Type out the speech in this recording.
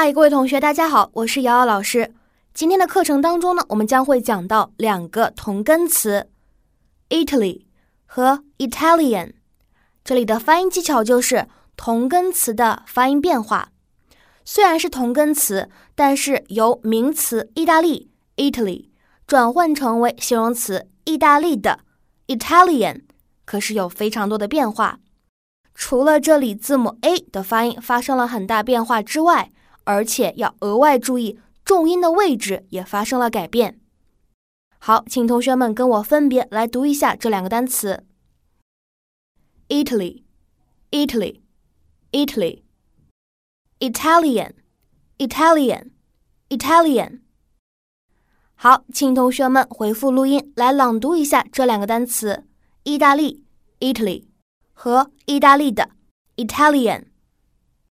嗨，各位同学，大家好，我是瑶瑶老师。今天的课程当中呢，我们将会讲到两个同根词，Italy 和 Italian。这里的发音技巧就是同根词的发音变化。虽然是同根词，但是由名词意大利 Italy 转换成为形容词意大利的 Italian，可是有非常多的变化。除了这里字母 A 的发音发生了很大变化之外，而且要额外注意重音的位置也发生了改变。好，请同学们跟我分别来读一下这两个单词：Italy、Italy、Italy、Italian、Italian、Italian。好，请同学们回复录音来朗读一下这两个单词：意大利 （Italy） 和意大利的 （Italian）。